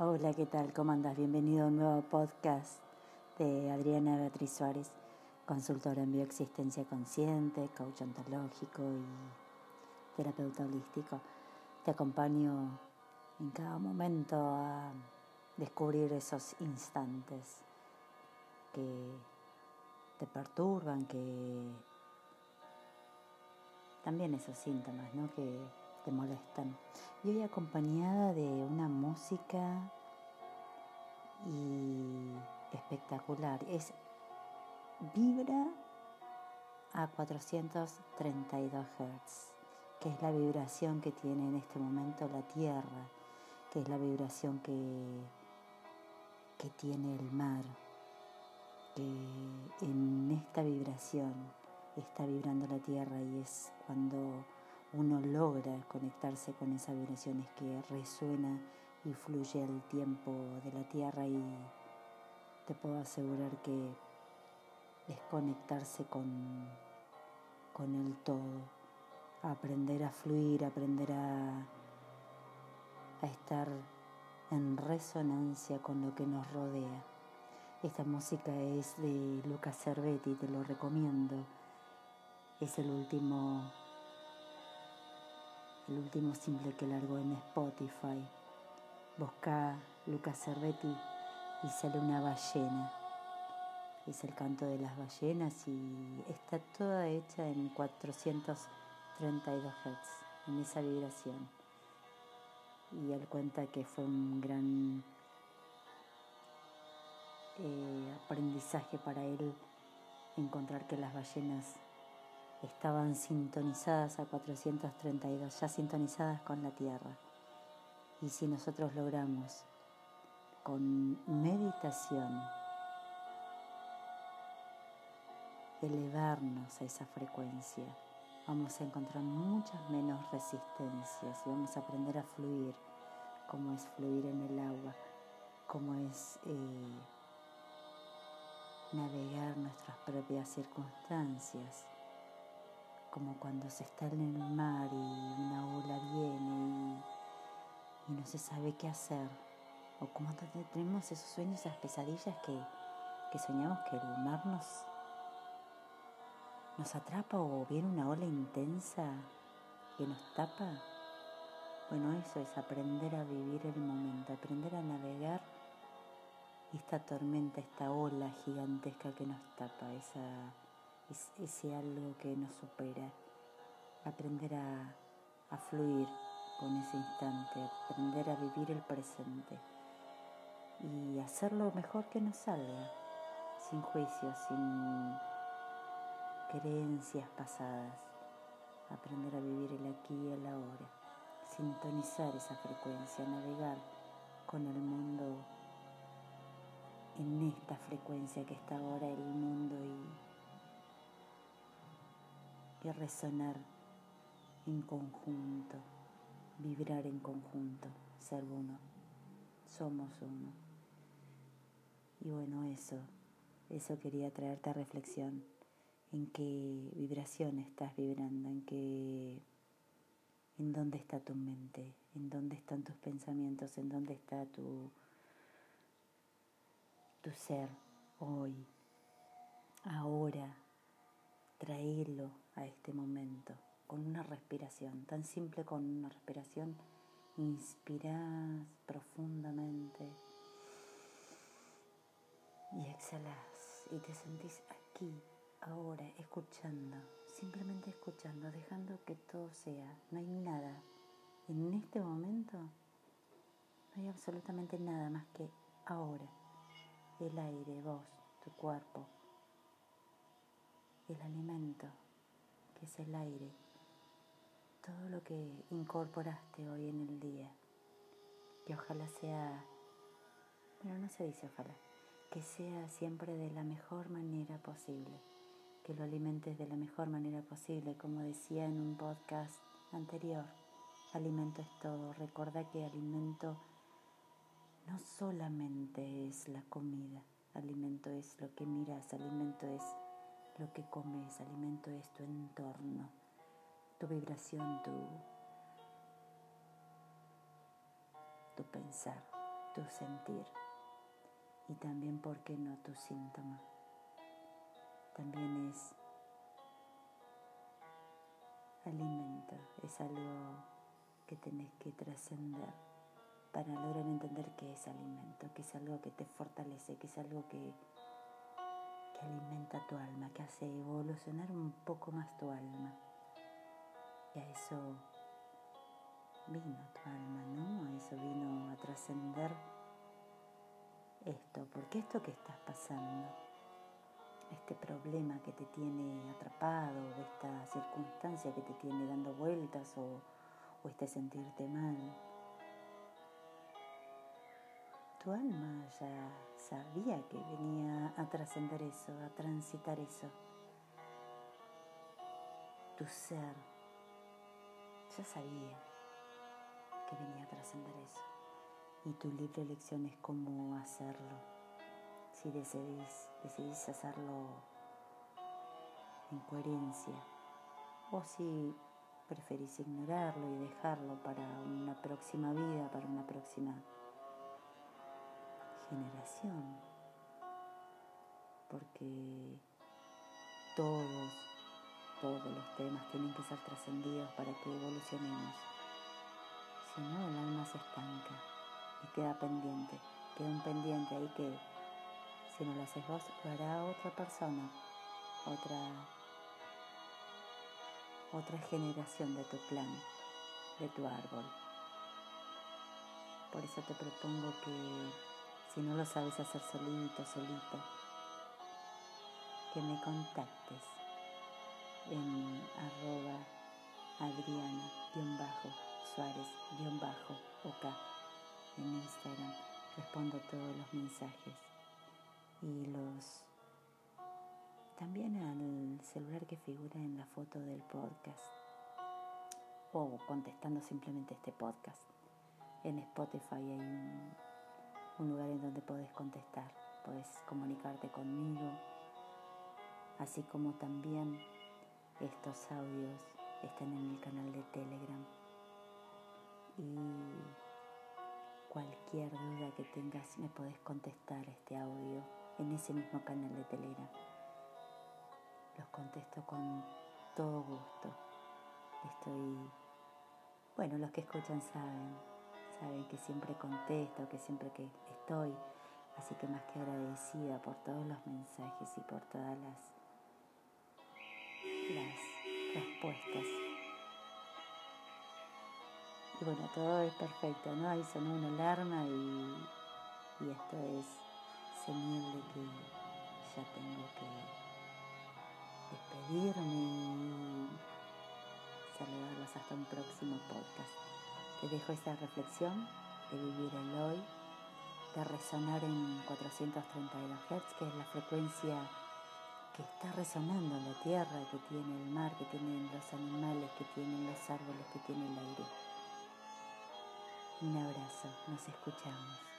Hola, ¿qué tal? ¿Cómo andas? Bienvenido a un nuevo podcast de Adriana Beatriz Suárez, consultora en bioexistencia consciente, coach ontológico y terapeuta holístico. Te acompaño en cada momento a descubrir esos instantes que te perturban, que también esos síntomas ¿no? que te molestan. Y hoy acompañada de una música y espectacular. Es vibra a 432 Hz, que es la vibración que tiene en este momento la Tierra, que es la vibración que, que tiene el mar, que en esta vibración está vibrando la Tierra y es cuando uno logra conectarse con esa vibración, es que resuena y fluye el tiempo de la Tierra y te puedo asegurar que es conectarse con, con el todo, aprender a fluir, aprender a, a estar en resonancia con lo que nos rodea. Esta música es de Lucas Cervetti, te lo recomiendo. Es el último el último simple que largó en Spotify. Busca Lucas Cervetti y sale una ballena. Es el canto de las ballenas y está toda hecha en 432 Hz, en esa vibración. Y él cuenta que fue un gran eh, aprendizaje para él encontrar que las ballenas estaban sintonizadas a 432, ya sintonizadas con la Tierra. Y si nosotros logramos con meditación elevarnos a esa frecuencia, vamos a encontrar muchas menos resistencias y vamos a aprender a fluir, como es fluir en el agua, como es eh, navegar nuestras propias circunstancias como cuando se está en el mar y una ola viene y, no se sabe qué hacer, o como tenemos esos sueños, esas pesadillas que, que soñamos que el mar nos, nos atrapa o viene una ola intensa que nos tapa. Bueno, eso es aprender a vivir el momento, aprender a navegar esta tormenta, esta ola gigantesca que nos tapa, esa es ese algo que nos supera, aprender a, fluir con ese instante, aprender a vivir el presente y hacer lo mejor que nos salga, sin juicios, sin creencias pasadas, aprender a vivir el aquí y el ahora, sintonizar esa frecuencia, navegar con el mundo en esta frecuencia que está ahora el mundo y y resonar en conjunto, vibrar en conjunto, ser uno. Somos uno. Y bueno, eso, eso quería traerte a reflexión, en qué vibración estás vibrando, en qué, en dónde está tu mente, en dónde están tus pensamientos, en dónde está tu, tu ser hoy, ahora, traerlo a este momento con una respiración, tan simple con una respiración. Inspiras profundamente y exhalas y te sentís aquí, ahora, escuchando, simplemente escuchando, dejando que todo sea. No hay nada. En este momento no hay absolutamente nada más que ahora. El aire, vos, tu cuerpo, el alimento, que es el aire, todo lo que incorporaste hoy en el día, que ojalá sea, bueno, no se dice ojalá, que sea siempre de la mejor manera posible, que lo alimentes de la mejor manera posible, como decía en un podcast anterior, alimento es todo, recuerda que alimento no solamente es la comida, alimento es lo que miras, alimento es lo que comes, alimento es tu entorno, tu vibración, tu, tu pensar. tu sentir y también, ¿por qué no, tu síntoma? También es alimento, es algo que tenés que trascender para lograr entender qué es alimento, que es algo que te fortalece, que es algo que, que alimenta tu alma, que hace evolucionar un poco más tu alma. Y a eso vino tu alma, ¿no? A eso vino a trascender esto, porque esto que estás pasando, este problema que te tiene atrapado, esta circunstancia que te tiene dando vueltas, o, o este sentirte mal, tu alma ya sabía que venía a trascender eso, a transitar eso. Tu ser ya sabía que venía a trascender eso. Y tu libre elección es cómo hacerlo. Si decidís, decidís hacerlo en coherencia o si preferís ignorarlo y dejarlo para una próxima vida, para una próxima generación. Porque todos, todos los temas tienen que ser trascendidos para que evolucionemos. Si no, el alma se estanca y queda pendiente. Queda un pendiente ahí que si no lo haces vos, lo hará otra persona, otra, otra generación de tu clan, de tu árbol. Por eso te propongo que si no lo sabes hacer solito, solita, que me contactes en arroba adriana-suárez-ok en Instagram. Respondo todos los mensajes y los también al celular que figura en la foto del podcast o contestando simplemente este podcast. En Spotify hay un, un lugar en donde podés contestar, podés comunicarte conmigo, así como también estos audios están en mi canal de Telegram. Y cualquier duda que tengas me podés contestar este audio en ese mismo canal de Telegram. Los contesto con todo gusto. Estoy, bueno, los que escuchan saben, saben que siempre contesto, que siempre que estoy, así que más que agradecida por todos los mensajes y por todas las, respuestas. Y bueno, todo es perfecto, ¿no? Ahí sonó una alarma y, y esto es señal que ya tengo que despedirme y saludarlos hasta un próximo podcast. Te dejo esta reflexión de vivir el hoy, de resonar en 432 Hz, que es la frecuencia que está resonando en la tierra, que tiene el mar, que tienen los animales, que tienen los árboles, que tiene el aire. Un abrazo, nos escuchamos.